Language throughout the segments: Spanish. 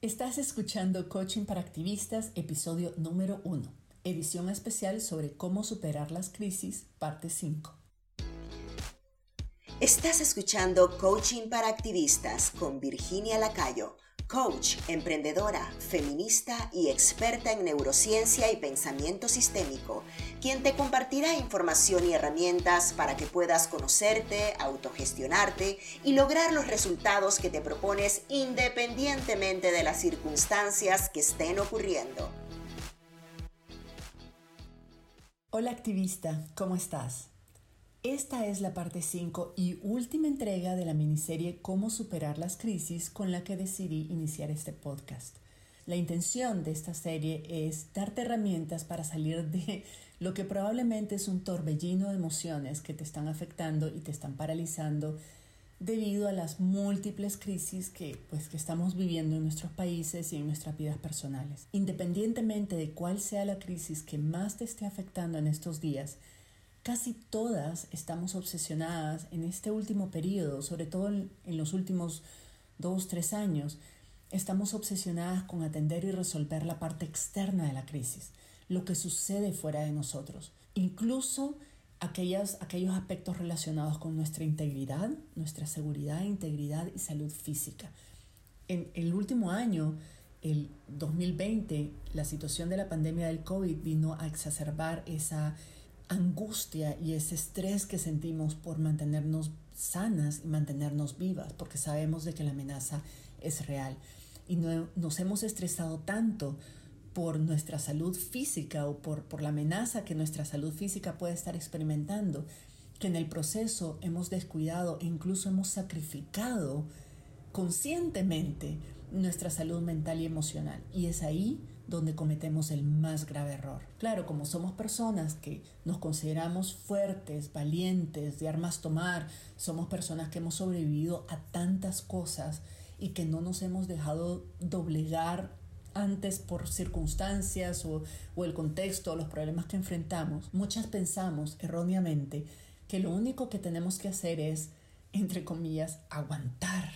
Estás escuchando Coaching para Activistas, episodio número 1, edición especial sobre cómo superar las crisis, parte 5. Estás escuchando Coaching para Activistas con Virginia Lacayo coach, emprendedora, feminista y experta en neurociencia y pensamiento sistémico, quien te compartirá información y herramientas para que puedas conocerte, autogestionarte y lograr los resultados que te propones independientemente de las circunstancias que estén ocurriendo. Hola activista, ¿cómo estás? Esta es la parte 5 y última entrega de la miniserie Cómo superar las crisis con la que decidí iniciar este podcast. La intención de esta serie es darte herramientas para salir de lo que probablemente es un torbellino de emociones que te están afectando y te están paralizando debido a las múltiples crisis que, pues, que estamos viviendo en nuestros países y en nuestras vidas personales. Independientemente de cuál sea la crisis que más te esté afectando en estos días, casi todas estamos obsesionadas en este último periodo, sobre todo en, los últimos dos, tres años, estamos obsesionadas con atender y resolver la parte externa de la crisis, lo que sucede fuera de nosotros, incluso aquellas, aquellos aspectos relacionados con nuestra integridad, nuestra seguridad, integridad y salud física. En el último año, el 2020, la situación de la pandemia del COVID vino a exacerbar esa angustia y ese estrés que sentimos por mantenernos sanas y mantenernos vivas, porque sabemos de que la amenaza es real. Y no, nos hemos estresado tanto por nuestra salud física o por, por la amenaza que nuestra salud física puede estar experimentando, que en el proceso hemos descuidado e incluso hemos sacrificado conscientemente nuestra salud mental y emocional. Y es ahí donde cometemos el más grave error. Claro, como somos personas que nos consideramos fuertes, valientes, de armas tomar, somos personas que hemos sobrevivido a tantas cosas y que no nos hemos dejado doblegar antes por circunstancias o, o el contexto o los problemas que enfrentamos, muchas pensamos erróneamente que lo único que tenemos que hacer es, entre comillas, aguantar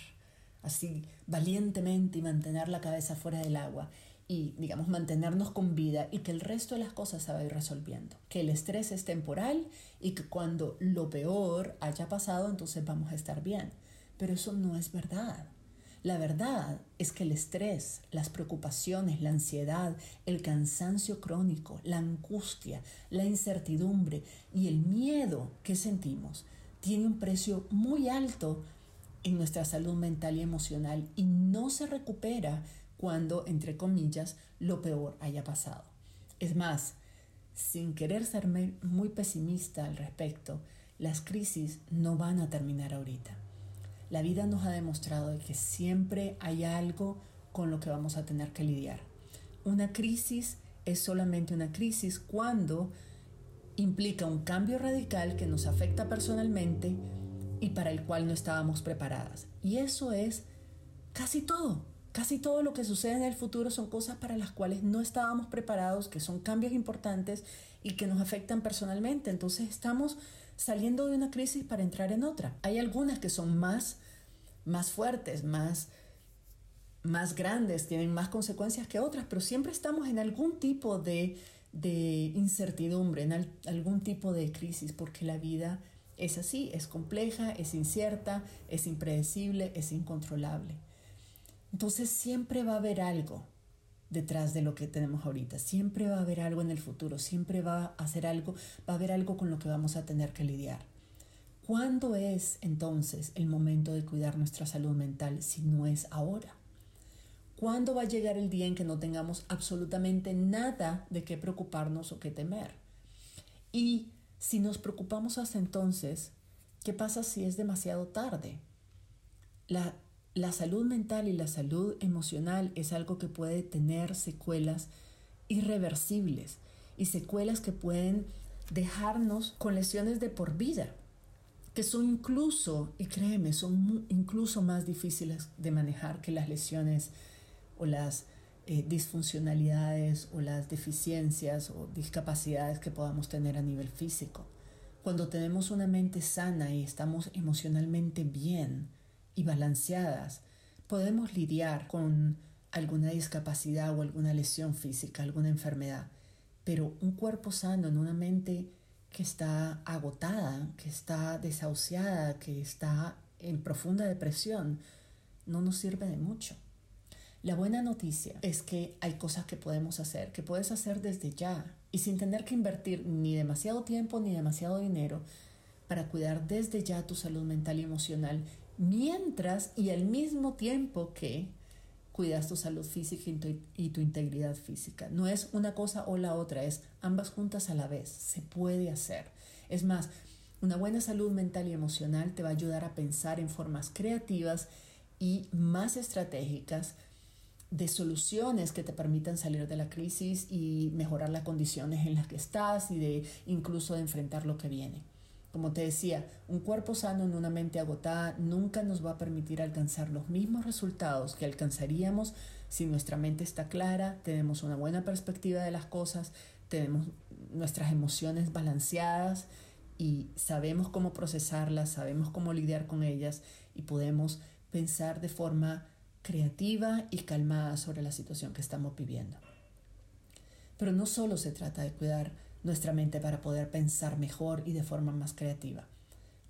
así valientemente y mantener la cabeza fuera del agua y, digamos, mantenernos con vida y que el resto de las cosas se va a ir resolviendo. Que el estrés es temporal y que cuando lo peor haya pasado, entonces vamos a estar bien. Pero eso no es verdad. La verdad es que el estrés, las preocupaciones, la ansiedad, el cansancio crónico, la angustia, la incertidumbre y el miedo que sentimos tiene un precio muy alto en nuestra salud mental y emocional y no se recupera cuando, entre comillas, lo peor haya pasado. Es más, sin querer ser muy pesimista al respecto, las crisis no van a terminar ahorita. La vida nos ha demostrado que siempre hay algo con lo que vamos a tener que lidiar. Una crisis es solamente una crisis cuando implica un cambio radical que nos afecta personalmente y para el cual no estábamos preparadas. Y eso es casi todo. Casi todo lo que sucede en el futuro son cosas para las cuales no estábamos preparados, que son cambios importantes y que nos afectan personalmente. Entonces estamos saliendo de una crisis para entrar en otra. Hay algunas que son más, más fuertes, más, más grandes, tienen más consecuencias que otras, pero siempre estamos en algún tipo de, de incertidumbre, en algún tipo de crisis, porque la vida es así, es compleja, es incierta, es impredecible, es incontrolable. Entonces siempre va a haber algo detrás de lo que tenemos ahorita, siempre va a haber algo en el futuro, siempre va a hacer algo, va a haber algo con lo que vamos a tener que lidiar. ¿Cuándo es entonces el momento de cuidar nuestra salud mental si no es ahora? ¿Cuándo va a llegar el día en que no tengamos absolutamente nada de qué preocuparnos o qué temer? Y si nos preocupamos hasta entonces, ¿qué pasa si es demasiado tarde? La la salud mental y la salud emocional es algo que puede tener secuelas irreversibles y secuelas que pueden dejarnos con lesiones de por vida, que son incluso, y créeme, son incluso más difíciles de manejar que las lesiones o las eh, disfuncionalidades o las deficiencias o discapacidades que podamos tener a nivel físico. Cuando tenemos una mente sana y estamos emocionalmente bien, y balanceadas, podemos lidiar con alguna discapacidad o alguna lesión física, alguna enfermedad, pero un cuerpo sano en una mente que está agotada, que está desahuciada, que está en profunda depresión, no nos sirve de mucho. La buena noticia es que hay cosas que podemos hacer, que puedes hacer desde ya y sin tener que invertir ni demasiado tiempo ni demasiado dinero para cuidar desde ya tu salud mental y emocional, mientras y al mismo tiempo que cuidas tu salud física y tu, integridad física. No es una cosa o la otra, es ambas juntas a la vez. Se puede hacer. Es más, una buena salud mental y emocional te va a ayudar a pensar en formas creativas y más estratégicas de soluciones que te permitan salir de la crisis y mejorar las condiciones en las que estás y de incluso de enfrentar lo que viene. Como te decía, un cuerpo sano en una mente agotada nunca nos va a permitir alcanzar los mismos resultados que alcanzaríamos si nuestra mente está clara, tenemos una buena perspectiva de las cosas, tenemos nuestras emociones balanceadas y sabemos cómo procesarlas, sabemos cómo lidiar con ellas y podemos pensar de forma creativa y calmada sobre la situación que estamos viviendo. Pero no solo se trata de cuidar nuestra mente para poder pensar mejor y de forma más creativa.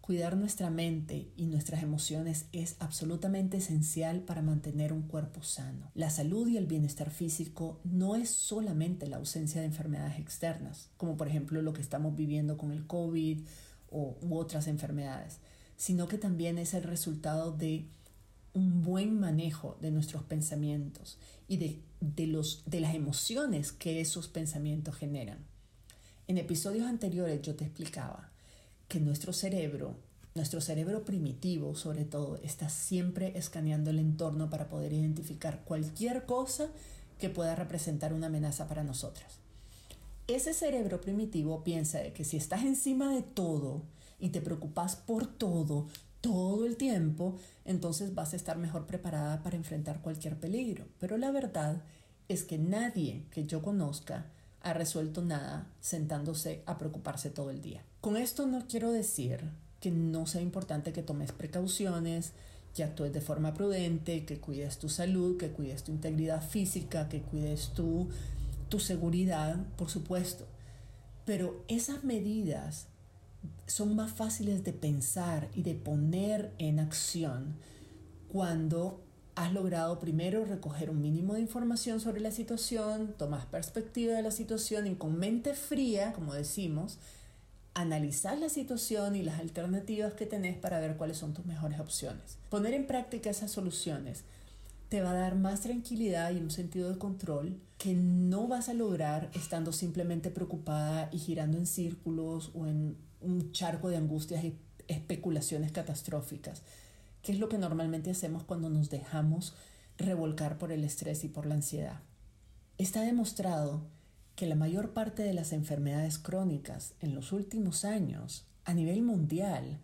Cuidar nuestra mente y nuestras emociones es absolutamente esencial para mantener un cuerpo sano. La salud y el bienestar físico no es solamente la ausencia de enfermedades externas, como por ejemplo lo que estamos viviendo con el COVID o, u otras enfermedades, sino que también es el resultado de un buen manejo de nuestros pensamientos y de, de, los, de las emociones que esos pensamientos generan. En episodios anteriores yo te explicaba que nuestro cerebro, nuestro cerebro primitivo sobre todo, está siempre escaneando el entorno para poder identificar cualquier cosa que pueda representar una amenaza para nosotras. Ese cerebro primitivo piensa que si estás encima de todo y te preocupas por todo, todo el tiempo, entonces vas a estar mejor preparada para enfrentar cualquier peligro. Pero la verdad es que nadie que yo conozca ha resuelto nada sentándose a preocuparse todo el día. Con esto no quiero decir que no sea importante que tomes precauciones, que actúes de forma prudente, que cuides tu salud, que cuides tu integridad física, que cuides tu, tu seguridad, por supuesto. Pero esas medidas son más fáciles de pensar y de poner en acción cuando has logrado primero recoger un mínimo de información sobre la situación, tomas perspectiva de la situación y con mente fría, como decimos, analizar la situación y las alternativas que tenés para ver cuáles son tus mejores opciones. Poner en práctica esas soluciones te va a dar más tranquilidad y un sentido de control que no vas a lograr estando simplemente preocupada y girando en círculos o en un charco de angustias y especulaciones catastróficas que es lo que normalmente hacemos cuando nos dejamos revolcar por el estrés y por la ansiedad. Está demostrado que la mayor parte de las enfermedades crónicas en los últimos años a nivel mundial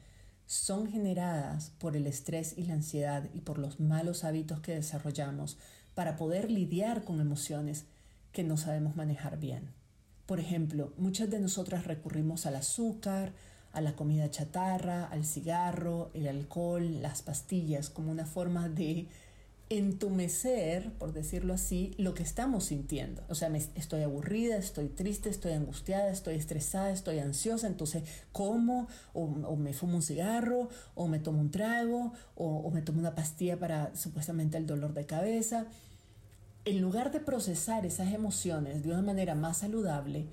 son generadas por el estrés y la ansiedad y por los malos hábitos que desarrollamos para poder lidiar con emociones que no sabemos manejar bien. Por ejemplo, muchas de nosotras recurrimos al azúcar, a la comida chatarra, al cigarro, el alcohol, las pastillas, como una forma de entumecer, por decirlo así, lo que estamos sintiendo. O sea, me, estoy aburrida, estoy triste, estoy angustiada, estoy estresada, estoy ansiosa, entonces como o, me fumo un cigarro, o me tomo un trago, o, o me tomo una pastilla para supuestamente el dolor de cabeza. En lugar de procesar esas emociones de una manera más saludable,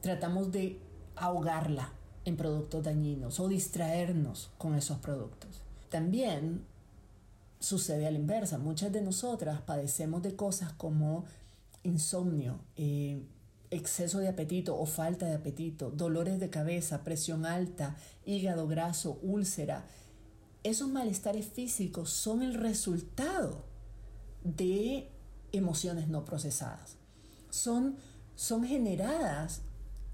tratamos de ahogarla en productos dañinos o distraernos con esos productos. También sucede a la inversa. Muchas de nosotras padecemos de cosas como insomnio, eh, exceso de apetito o falta de apetito, dolores de cabeza, presión alta, hígado graso, úlcera. Esos malestares físicos son el resultado de emociones no procesadas. Son, son generadas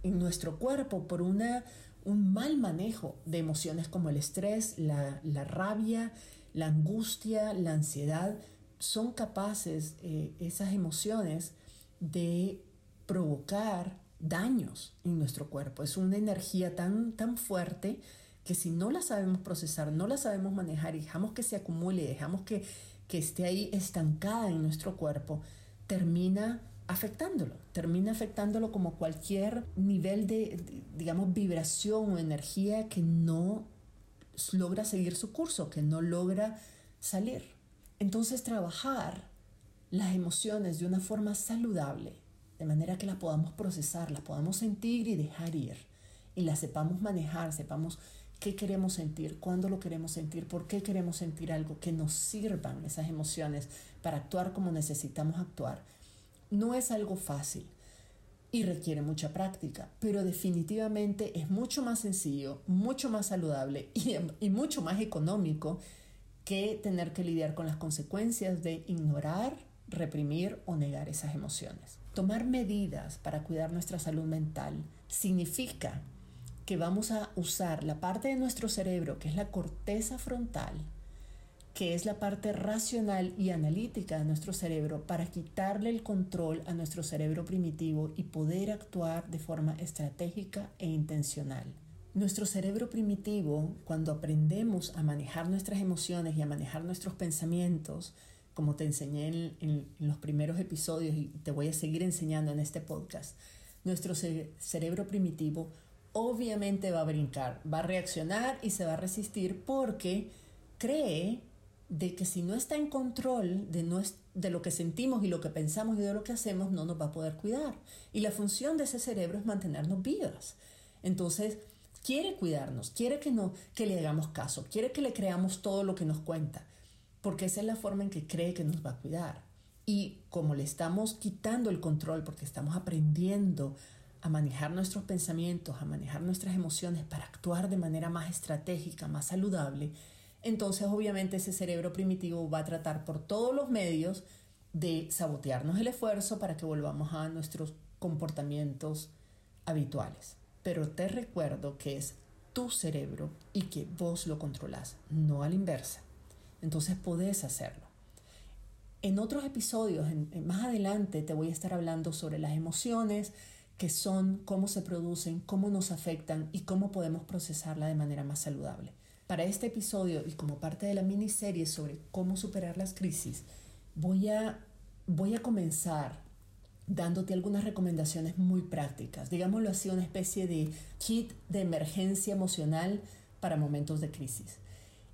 en nuestro cuerpo por una un mal manejo de emociones como el estrés, la, rabia, la angustia, la ansiedad, son capaces eh, esas emociones de provocar daños en nuestro cuerpo. Es una energía tan, tan fuerte que si no la sabemos procesar, no la sabemos manejar y dejamos que se acumule, dejamos que, que esté ahí estancada en nuestro cuerpo, termina afectándolo, termina afectándolo como cualquier nivel de, digamos, vibración o energía que no logra seguir su curso, que no logra salir. Entonces trabajar las emociones de una forma saludable, de manera que las podamos procesar, las podamos sentir y dejar ir, y las sepamos manejar, sepamos qué queremos sentir, cuándo lo queremos sentir, por qué queremos sentir algo, que nos sirvan esas emociones para actuar como necesitamos actuar. No es algo fácil y requiere mucha práctica, pero definitivamente es mucho más sencillo, mucho más saludable y, mucho más económico que tener que lidiar con las consecuencias de ignorar, reprimir o negar esas emociones. Tomar medidas para cuidar nuestra salud mental significa que vamos a usar la parte de nuestro cerebro, que es la corteza frontal, que es la parte racional y analítica de nuestro cerebro, para quitarle el control a nuestro cerebro primitivo y poder actuar de forma estratégica e intencional. Nuestro cerebro primitivo, cuando aprendemos a manejar nuestras emociones y a manejar nuestros pensamientos, como te enseñé en, los primeros episodios y te voy a seguir enseñando en este podcast, nuestro cerebro primitivo obviamente va a brincar, va a reaccionar y se va a resistir porque cree de que si no está en control de, de lo que sentimos y lo que pensamos y de lo que hacemos, no nos va a poder cuidar. Y la función de ese cerebro es mantenernos vivas. Entonces, quiere cuidarnos, quiere que, no, que le hagamos caso, quiere que le creamos todo lo que nos cuenta, porque esa es la forma en que cree que nos va a cuidar. Y como le estamos quitando el control, porque estamos aprendiendo a manejar nuestros pensamientos, a manejar nuestras emociones para actuar de manera más estratégica, más saludable, entonces obviamente ese cerebro primitivo va a tratar por todos los medios de sabotearnos el esfuerzo para que volvamos a nuestros comportamientos habituales. Pero te recuerdo que es tu cerebro y que vos lo controlas, no a la inversa. Entonces podés hacerlo. En otros episodios, más adelante, te voy a estar hablando sobre las emociones, que son, cómo se producen, cómo nos afectan y cómo podemos procesarla de manera más saludable. Para este episodio y como parte de la miniserie sobre cómo superar las crisis, voy a, voy a comenzar dándote algunas recomendaciones muy prácticas, digámoslo así, una especie de kit de emergencia emocional para momentos de crisis.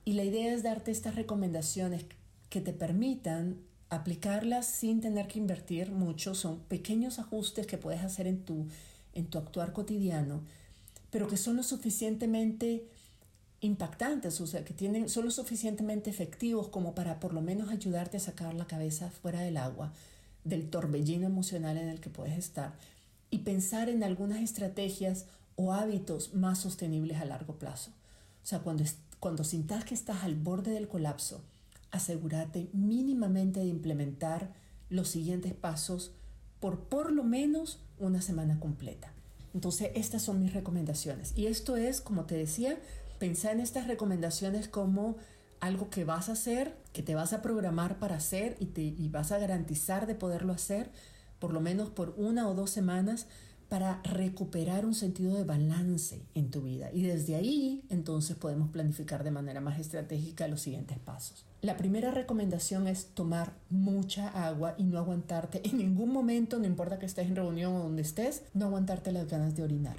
Y la idea es darte estas recomendaciones que te permitan aplicarlas sin tener que invertir mucho, son pequeños ajustes que puedes hacer en tu, en tu actuar cotidiano, pero que son lo suficientemente impactantes, o sea, que tienen, son lo suficientemente efectivos como para por lo menos ayudarte a sacar la cabeza fuera del agua, del torbellino emocional en el que puedes estar, y pensar en algunas estrategias o hábitos más sostenibles a largo plazo. O sea, cuando, cuando sintas que estás al borde del colapso, asegúrate mínimamente de implementar los siguientes pasos por por lo menos una semana completa. Entonces, estas son mis recomendaciones. Y esto es, como te decía, pensar en estas recomendaciones como algo que vas a hacer, que te vas a programar para hacer y, te, y vas a garantizar de poderlo hacer por lo menos por una o dos semanas para recuperar un sentido de balance en tu vida. Y desde ahí entonces podemos planificar de manera más estratégica los siguientes pasos. La primera recomendación es tomar mucha agua y no aguantarte en ningún momento, no importa que estés en reunión o donde estés, no aguantarte las ganas de orinar.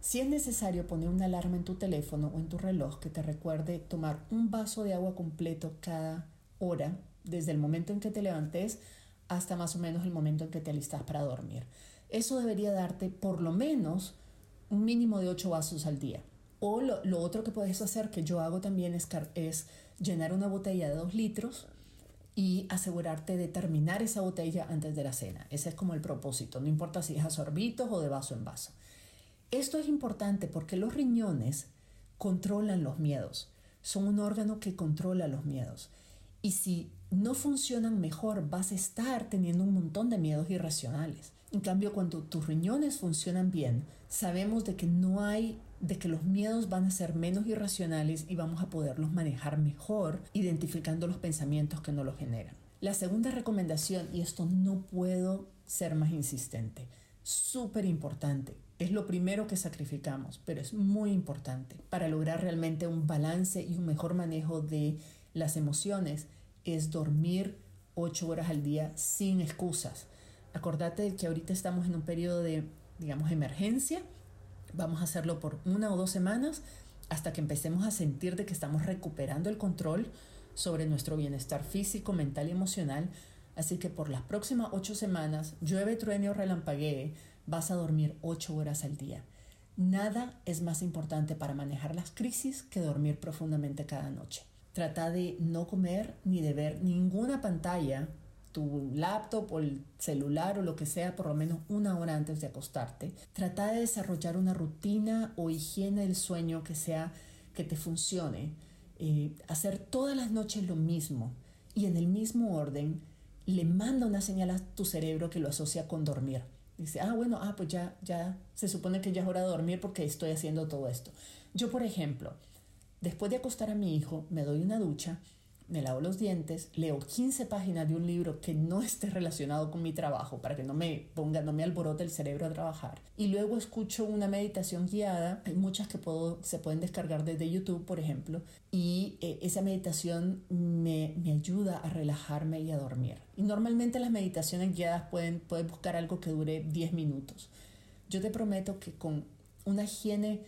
Si es necesario poner una alarma en tu teléfono o en tu reloj que te recuerde tomar un vaso de agua completo cada hora, desde el momento en que te levantes hasta más o menos el momento en que te alistas para dormir. Eso debería darte por lo menos un mínimo de 8 vasos al día. O lo, otro que puedes hacer, que yo hago también, es, llenar una botella de 2 litros y asegurarte de terminar esa botella antes de la cena. Ese es como el propósito, no importa si es a sorbitos o de vaso en vaso. Esto es importante porque los riñones controlan los miedos, son un órgano que controla los miedos. Y si no funcionan mejor, vas a estar teniendo un montón de miedos irracionales. En cambio, cuando tus riñones funcionan bien, sabemos de que no hay, de que los miedos van a ser menos irracionales y vamos a poderlos manejar mejor, identificando los pensamientos que no los generan. La segunda recomendación, y esto no puedo ser más insistente, súper importante, es lo primero que sacrificamos, pero es muy importante para lograr realmente un balance y un mejor manejo de las emociones, es dormir 8 horas al día sin excusas. Acordate de que ahorita estamos en un periodo de, digamos, emergencia. Vamos a hacerlo por una o dos semanas hasta que empecemos a sentir de que estamos recuperando el control sobre nuestro bienestar físico, mental y emocional. Así que por las próximas ocho semanas, llueve, truene o relampaguee, vas a dormir ocho horas al día. Nada es más importante para manejar las crisis que dormir profundamente cada noche. Trata de no comer ni de ver ninguna pantalla, tu laptop o el celular o lo que sea, por lo menos una hora antes de acostarte. Trata de desarrollar una rutina o higiene del sueño que sea que te funcione. Eh, hacer todas las noches lo mismo y en el mismo orden le manda una señal a tu cerebro que lo asocia con dormir. Dice, ah, bueno, ah, pues ya, ya se supone que ya es hora de dormir porque estoy haciendo todo esto. Yo, por ejemplo, después de acostar a mi hijo, me doy una ducha me lavo los dientes, leo 15 páginas de un libro que no esté relacionado con mi trabajo para que no me ponga, no me alborote el cerebro a trabajar. Y luego escucho una meditación guiada, hay muchas que puedo, se pueden descargar desde YouTube, por ejemplo, y eh, esa meditación me, me, ayuda a relajarme y a dormir. Y normalmente las meditaciones guiadas pueden, pueden buscar algo que dure 10 minutos. Yo te prometo que con una higiene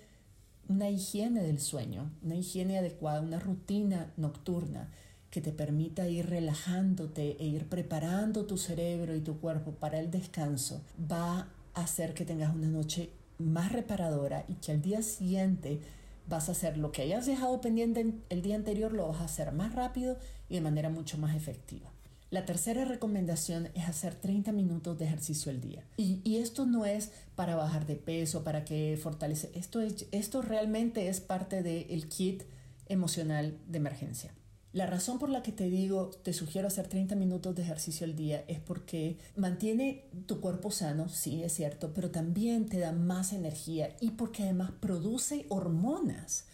una higiene del sueño, una higiene adecuada, una rutina nocturna, que te permita ir relajándote e ir preparando tu cerebro y tu cuerpo para el descanso, va a hacer que tengas una noche más reparadora y que al día siguiente vas a hacer lo que hayas dejado pendiente el día anterior, lo vas a hacer más rápido y de manera mucho más efectiva. La tercera recomendación es hacer 30 minutos de ejercicio al día. Y, esto no es para bajar de peso, para que fortalece. Esto, esto realmente es parte del kit emocional de emergencia. La razón por la que te digo, te sugiero hacer 30 minutos de ejercicio al día es porque mantiene tu cuerpo sano, sí, es cierto, pero también te da más energía y porque además produce hormonas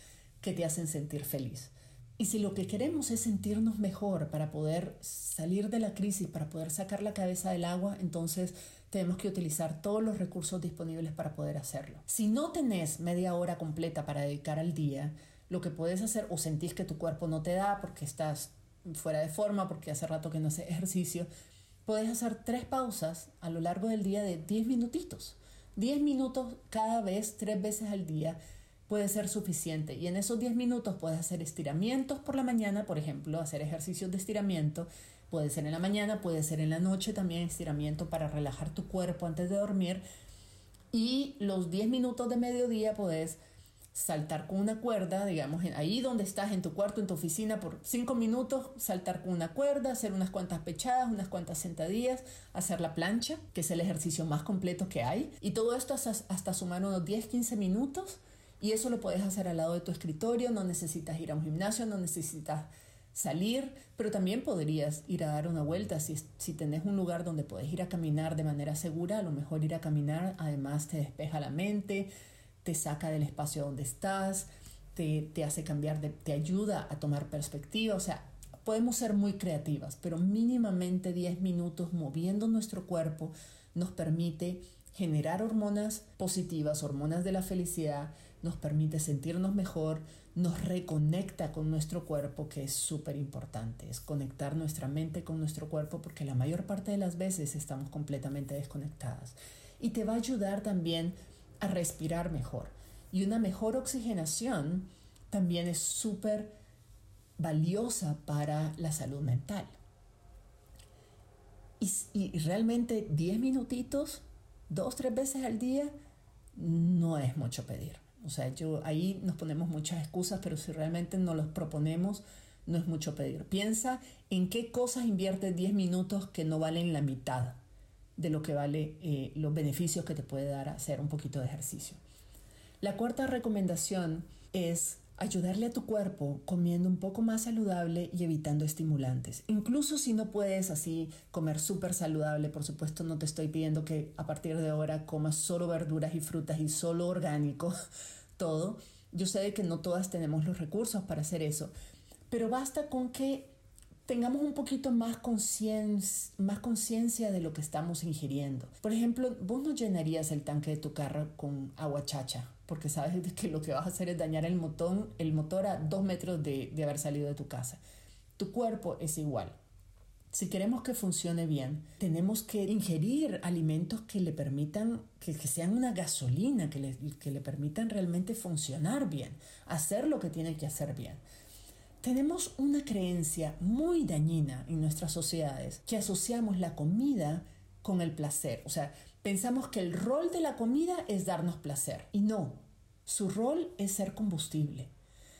que te hacen sentir feliz. Y si lo que queremos es sentirnos mejor para poder salir de la crisis, para poder sacar la cabeza del agua, entonces tenemos que utilizar todos los recursos disponibles para poder hacerlo. Si no tenés media hora completa para dedicar al día, lo que puedes hacer o sentís que tu cuerpo no te da porque estás fuera de forma, porque hace rato que no haces ejercicio, puedes hacer tres pausas a lo largo del día de 10 minutitos. 10 minutos cada vez, tres veces al día puede ser suficiente. Y en esos 10 minutos puedes hacer estiramientos por la mañana, por ejemplo, hacer ejercicios de estiramiento. Puede ser en la mañana, puede ser en la noche también estiramiento para relajar tu cuerpo antes de dormir. Y los 10 minutos de mediodía puedes saltar con una cuerda, digamos, ahí donde estás en tu cuarto, en tu oficina, por cinco minutos, saltar con una cuerda, hacer unas cuantas pechadas, unas cuantas sentadillas, hacer la plancha, que es el ejercicio más completo que hay. Y todo esto hasta, hasta sumar unos 10, 15 minutos. Y eso lo puedes hacer al lado de tu escritorio, no necesitas ir a un gimnasio, no necesitas salir, pero también podrías ir a dar una vuelta. Si, si tenés un lugar donde puedes ir a caminar de manera segura, a lo mejor ir a caminar además te despeja la mente, te saca del espacio donde estás, te, hace cambiar, de, te ayuda a tomar perspectiva, o sea, podemos ser muy creativas, pero mínimamente 10 minutos moviendo nuestro cuerpo nos permite generar hormonas positivas, hormonas de la felicidad, nos permite sentirnos mejor, nos reconecta con nuestro cuerpo, que es súper importante, es conectar nuestra mente con nuestro cuerpo porque la mayor parte de las veces estamos completamente desconectadas. Y te va a ayudar también a respirar mejor. Y una mejor oxigenación también es súper valiosa para la salud mental. Y, realmente 10 minutitos, dos, tres veces al día, no es mucho pedir. O sea, yo, ahí nos ponemos muchas excusas, pero si realmente nos los proponemos, no es mucho pedir. Piensa en qué cosas inviertes 10 minutos que no valen la mitad de lo que vale eh, los beneficios que te puede dar hacer un poquito de ejercicio. La cuarta recomendación es ayudarle a tu cuerpo comiendo un poco más saludable y evitando estimulantes. Incluso si no puedes así comer súper saludable, por supuesto no te estoy pidiendo que a partir de ahora comas solo verduras y frutas y solo orgánico, todo. Yo sé que no todas tenemos los recursos para hacer eso, pero basta con que tengamos un poquito más conciencia de lo que estamos ingiriendo. Por ejemplo, vos no llenarías el tanque de tu carro con agua chacha, porque sabes que lo que vas a hacer es dañar el motor, el motor a dos metros de, de haber salido de tu casa. Tu cuerpo es igual. Si queremos que funcione bien, tenemos que ingerir alimentos que le permitan, que, sean una gasolina, que le, que le permitan realmente funcionar bien, hacer lo que tiene que hacer bien. Tenemos una creencia muy dañina en nuestras sociedades que asociamos la comida con el placer. O sea, pensamos que el rol de la comida es darnos placer. Y no, su rol es ser combustible.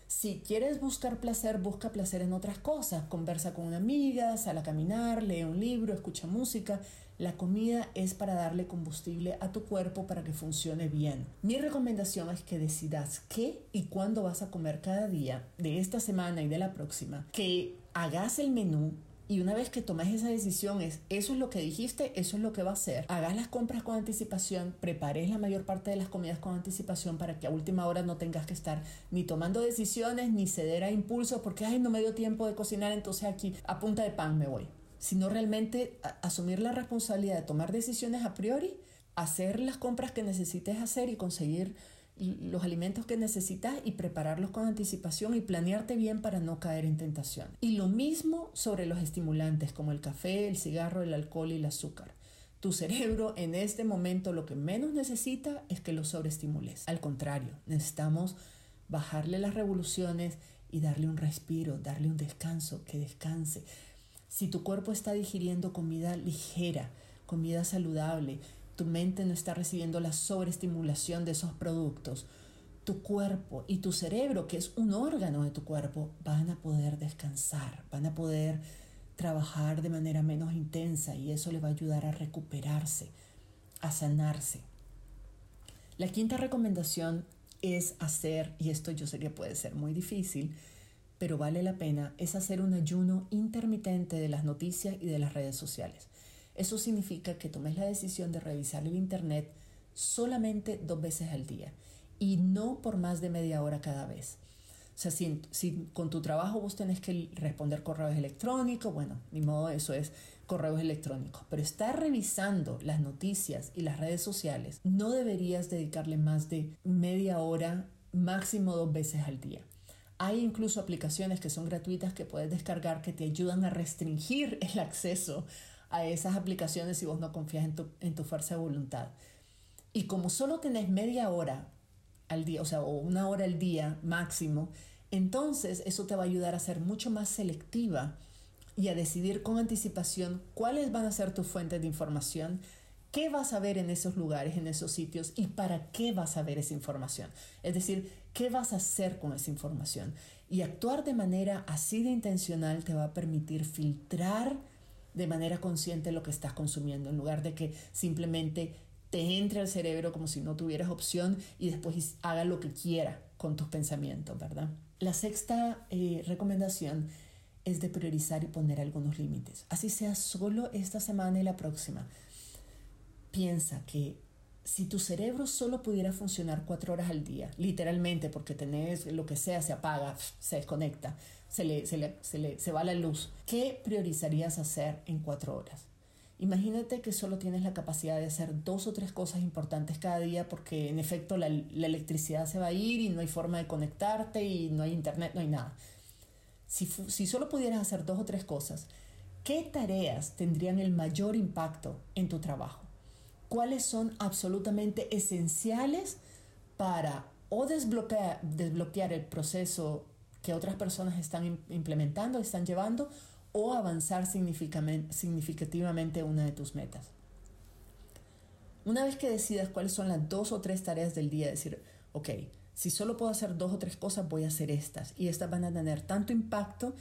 Si quieres buscar placer, busca placer en otras cosas. Conversa con una amiga, sal a caminar, lee un libro, escucha música. La comida es para darle combustible a tu cuerpo para que funcione bien. Mi recomendación es que decidas qué y cuándo vas a comer cada día de esta semana y de la próxima. Que hagas el menú y una vez que tomes esa decisión, es eso es lo que dijiste, eso es lo que va a ser. Hagas las compras con anticipación, prepares la mayor parte de las comidas con anticipación para que a última hora no tengas que estar ni tomando decisiones ni ceder a impulsos porque, ay, no me dio tiempo de cocinar, entonces aquí a punta de pan me voy. Sino realmente asumir la responsabilidad de tomar decisiones a priori, hacer las compras que necesites hacer y conseguir los alimentos que necesitas y prepararlos con anticipación y planearte bien para no caer en tentación. Y lo mismo sobre los estimulantes como el café, el cigarro, el alcohol y el azúcar. Tu cerebro en este momento lo que menos necesita es que lo sobreestimules. Al contrario, necesitamos bajarle las revoluciones y darle un respiro, darle un descanso, que descanse. Si tu cuerpo está digiriendo comida ligera, comida saludable, tu mente no está recibiendo la sobreestimulación de esos productos, tu cuerpo y tu cerebro, que es un órgano de tu cuerpo, van a poder descansar, van a poder trabajar de manera menos intensa y eso le va a ayudar a recuperarse, a sanarse. La quinta recomendación es hacer, y esto yo sé que puede ser muy difícil, pero vale la pena, es hacer un ayuno intermitente de las noticias y de las redes sociales. Eso significa que tomes la decisión de revisar el Internet solamente dos veces al día y no por más de media hora cada vez. O sea, si, con tu trabajo vos tenés que responder correos electrónicos, bueno, ni modo, eso es correos electrónicos. Pero estar revisando las noticias y las redes sociales, no deberías dedicarle más de media hora, máximo dos veces al día. Hay incluso aplicaciones que son gratuitas que puedes descargar que te ayudan a restringir el acceso a esas aplicaciones si vos no confías en tu, en tu fuerza de voluntad. Y como solo tenés media hora al día, o sea, o una hora al día máximo, entonces eso te va a ayudar a ser mucho más selectiva y a decidir con anticipación cuáles van a ser tus fuentes de información, qué vas a ver en esos lugares, en esos sitios y para qué vas a ver esa información. Es decir, qué vas a hacer con esa información. Y actuar de manera así de intencional te va a permitir filtrar de manera consciente lo que estás consumiendo, en lugar de que simplemente te entre al cerebro como si no tuvieras opción y después haga lo que quiera con tus pensamientos, ¿verdad? La sexta eh, recomendación es de priorizar y poner algunos límites. Así sea solo esta semana y la próxima. Piensa que si tu cerebro solo pudiera funcionar cuatro horas al día, literalmente porque tenés lo que sea, se apaga, se desconecta, se, le, se, le, se, le, se va la luz, ¿qué priorizarías hacer en cuatro horas? Imagínate que solo tienes la capacidad de hacer dos o tres cosas importantes cada día porque en efecto la, electricidad se va a ir y no hay forma de conectarte y no hay internet, no hay nada. Si, si solo pudieras hacer dos o tres cosas, ¿qué tareas tendrían el mayor impacto en tu trabajo? Cuáles son absolutamente esenciales para o desbloquear, desbloquear el proceso que otras personas están implementando, están llevando, o avanzar significativamente una de tus metas. Una vez que decidas cuáles son las dos o tres tareas del día, decir, ok, si solo puedo hacer dos o tres cosas, voy a hacer estas. Y estas van a tener tanto impacto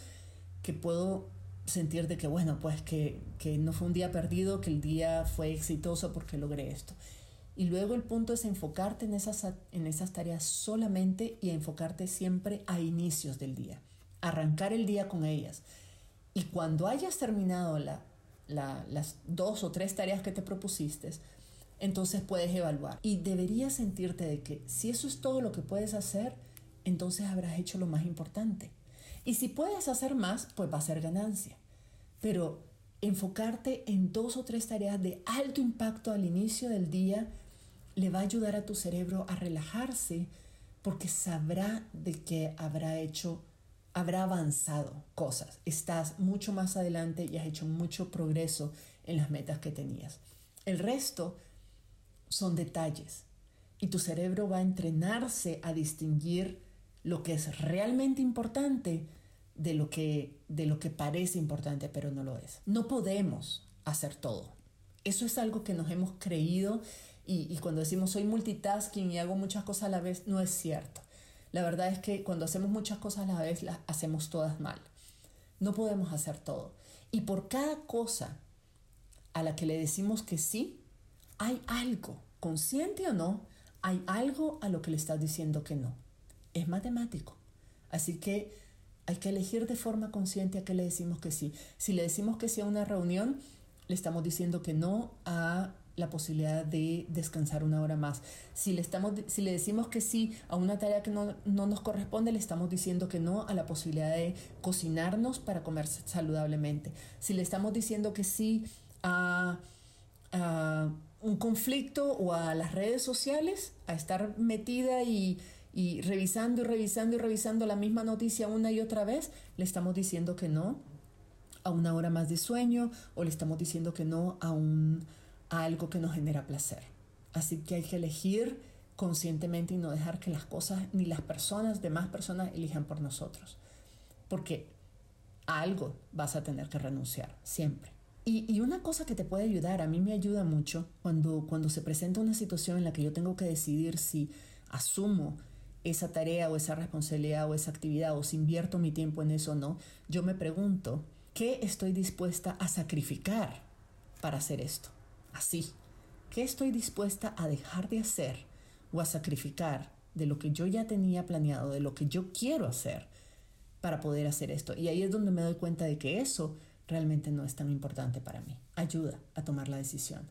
que puedo sentir de que, bueno, pues que, que no fue un día perdido, que el día fue exitoso porque logré esto. Y luego el punto es enfocarte en esas, en esas tareas solamente y enfocarte siempre a inicios del día. Arrancar el día con ellas. Y cuando hayas terminado la, la, las dos o tres tareas que te propusiste, entonces puedes evaluar. Y deberías sentirte de que si eso es todo lo que puedes hacer, entonces habrás hecho lo más importante. Y si puedes hacer más, pues va a ser ganancia. Pero enfocarte en dos o tres tareas de alto impacto al inicio del día le va a ayudar a tu cerebro a relajarse porque sabrá de que habrá hecho habrá avanzado cosas, estás mucho más adelante y has hecho mucho progreso en las metas que tenías. El resto son detalles y tu cerebro va a entrenarse a distinguir lo que es realmente importante de lo que, de lo que parece importante pero no lo es. No podemos hacer todo. Eso es algo que nos hemos creído y, y cuando decimos soy multitasking y hago muchas cosas a la vez, no es cierto. La verdad es que cuando hacemos muchas cosas a la vez, las hacemos todas mal. No podemos hacer todo. Y por cada cosa a la que le decimos que sí, hay algo, consciente o no, hay algo a lo que le estás diciendo que no. Es matemático. Así que hay que elegir de forma consciente a qué le decimos que sí. Si le decimos que sí a una reunión, le estamos diciendo que no a la posibilidad de descansar una hora más. Si le, estamos, si le decimos que sí a una tarea que no, nos corresponde, le estamos diciendo que no a la posibilidad de cocinarnos para comer saludablemente. Si le estamos diciendo que sí a, a un conflicto o a las redes sociales, a estar metida y, y revisando y revisando y revisando la misma noticia una y otra vez, le estamos diciendo que no a una hora más de sueño o le estamos diciendo que no a un algo que nos genera placer. Así que hay que elegir conscientemente y no dejar que las cosas ni las personas, demás personas, elijan por nosotros. Porque a algo vas a tener que renunciar, siempre. Y, y, una cosa que te puede ayudar, a mí me ayuda mucho cuando, cuando se presenta una situación en la que yo tengo que decidir si asumo esa tarea o esa responsabilidad o esa actividad o si invierto mi tiempo en eso o no, yo me pregunto, ¿qué estoy dispuesta a sacrificar para hacer esto? así. ¿Qué estoy dispuesta a dejar de hacer o a sacrificar de lo que yo ya tenía planeado, de lo que yo quiero hacer para poder hacer esto? Y ahí es donde me doy cuenta de que eso realmente no es tan importante para mí. Ayuda a tomar la decisión.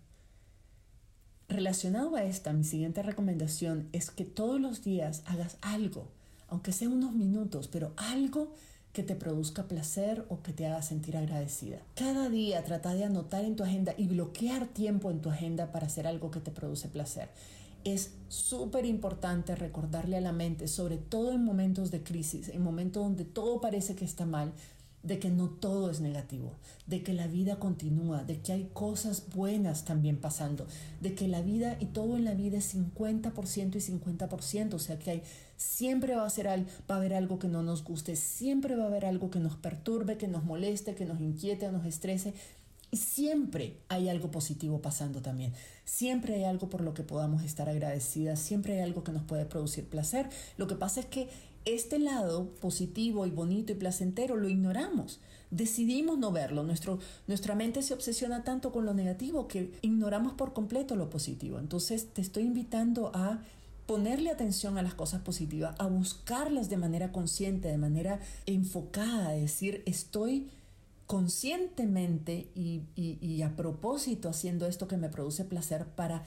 Relacionado a esta, mi siguiente recomendación es que todos los días hagas algo, aunque sea unos minutos, pero algo que te produzca placer o que te haga sentir agradecida. Cada día trata de anotar en tu agenda y bloquear tiempo en tu agenda para hacer algo que te produce placer. Es súper importante recordarle a la mente, sobre todo en momentos de crisis, en momentos donde todo parece que está mal, de que no todo es negativo, de que la vida continúa, de que hay cosas buenas también pasando, de que la vida y todo en la vida es 50% y 50%, o sea que hay siempre va a ser va a haber algo que no nos guste, siempre va a haber algo que nos perturbe, que nos moleste, que nos inquiete, nos estrese, y siempre hay algo positivo pasando también. Siempre hay algo por lo que podamos estar agradecidas, siempre hay algo que nos puede producir placer. Lo que pasa es que este lado positivo y bonito y placentero lo ignoramos. Decidimos no verlo. Nuestro, nuestra mente se obsesiona tanto con lo negativo que ignoramos por completo lo positivo. Entonces te estoy invitando a ponerle atención a las cosas positivas, a buscarlas de manera consciente, de manera enfocada, decir, estoy conscientemente y, y, a propósito haciendo esto que me produce placer para,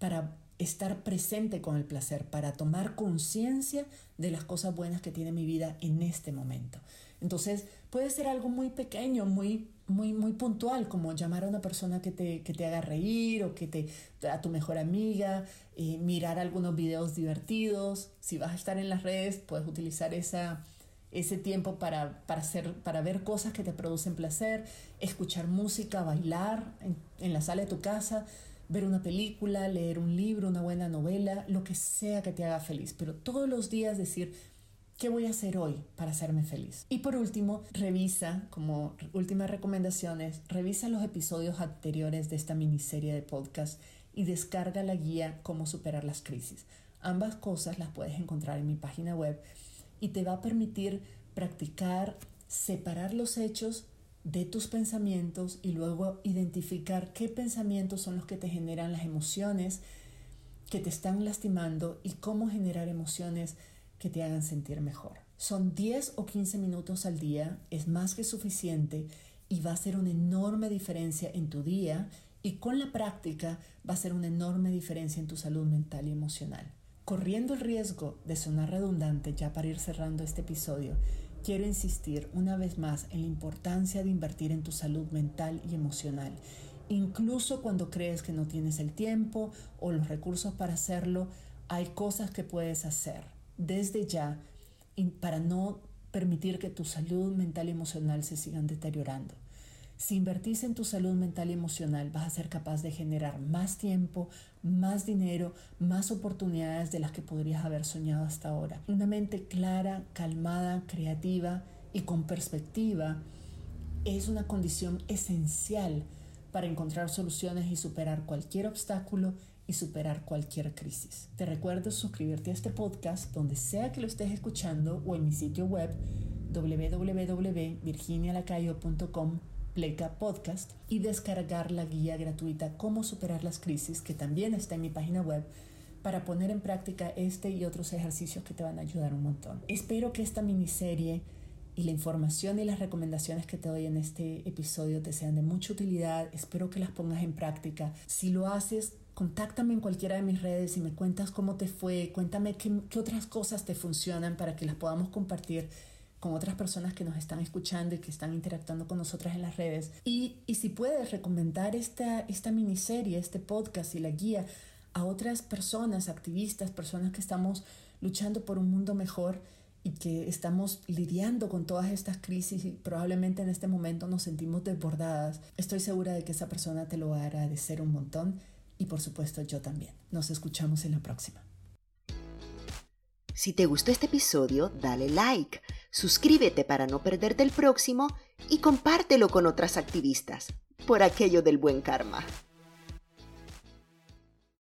para estar presente con el placer, para tomar conciencia de las cosas buenas que tiene mi vida en este momento. Entonces puede ser algo muy pequeño, muy, muy, muy puntual, como llamar a una persona que te, que te haga reír o que te, a tu mejor amiga, eh, mirar algunos videos divertidos. Si vas a estar en las redes, puedes utilizar esa, ese tiempo para, para, hacer, para ver cosas que te producen placer, escuchar música, bailar en, en la sala de tu casa ver una película, leer un libro, una buena novela, lo que sea que te haga feliz, pero todos los días decir, ¿qué voy a hacer hoy para hacerme feliz? Y por último, revisa, como últimas recomendaciones, revisa los episodios anteriores de esta miniserie de podcast y descarga la guía Cómo superar las crisis. Ambas cosas las puedes encontrar en mi página web y te va a permitir practicar, separar los hechos de tus pensamientos y luego identificar qué pensamientos son los que te generan las emociones que te están lastimando y cómo generar emociones que te hagan sentir mejor. Son 10 o 15 minutos al día, es más que suficiente y va a ser una enorme diferencia en tu día y con la práctica va a ser una enorme diferencia en tu salud mental y emocional. Corriendo el riesgo de sonar redundante ya para ir cerrando este episodio, quiero insistir una vez más en la importancia de invertir en tu salud mental y emocional. Incluso cuando crees que no tienes el tiempo o los recursos para hacerlo, hay cosas que puedes hacer desde ya para no permitir que tu salud mental y emocional se sigan deteriorando. Si invertís en tu salud mental y emocional, vas a ser capaz de generar más tiempo, más dinero, más oportunidades de las que podrías haber soñado hasta ahora. Una mente clara, calmada, creativa y con perspectiva es una condición esencial para encontrar soluciones y superar cualquier obstáculo y superar cualquier crisis. Te recuerdo suscribirte a este podcast donde sea que lo estés escuchando o en mi sitio web www.virginialacayo.com Pleca Podcast y descargar la guía gratuita Cómo superar las crisis, que también está en mi página web, para poner en práctica este y otros ejercicios que te van a ayudar un montón. Espero que esta miniserie y la información y las recomendaciones que te doy en este episodio te sean de mucha utilidad. Espero que las pongas en práctica. Si lo haces, contáctame en cualquiera de mis redes y me cuentas cómo te fue. Cuéntame qué, qué otras cosas te funcionan para que las podamos compartir con otras personas que nos están escuchando y que están interactuando con nosotras en las redes. Y, y si puedes recomendar esta, esta miniserie, este podcast y la guía a otras personas, activistas, personas que estamos luchando por un mundo mejor y que estamos lidiando con todas estas crisis y probablemente en este momento nos sentimos desbordadas, estoy segura de que esa persona te lo va a agradecer un montón y por supuesto yo también. Nos escuchamos en la próxima. Si te gustó este episodio, dale like, suscríbete para no perderte el próximo y compártelo con otras activistas, por aquello del buen karma.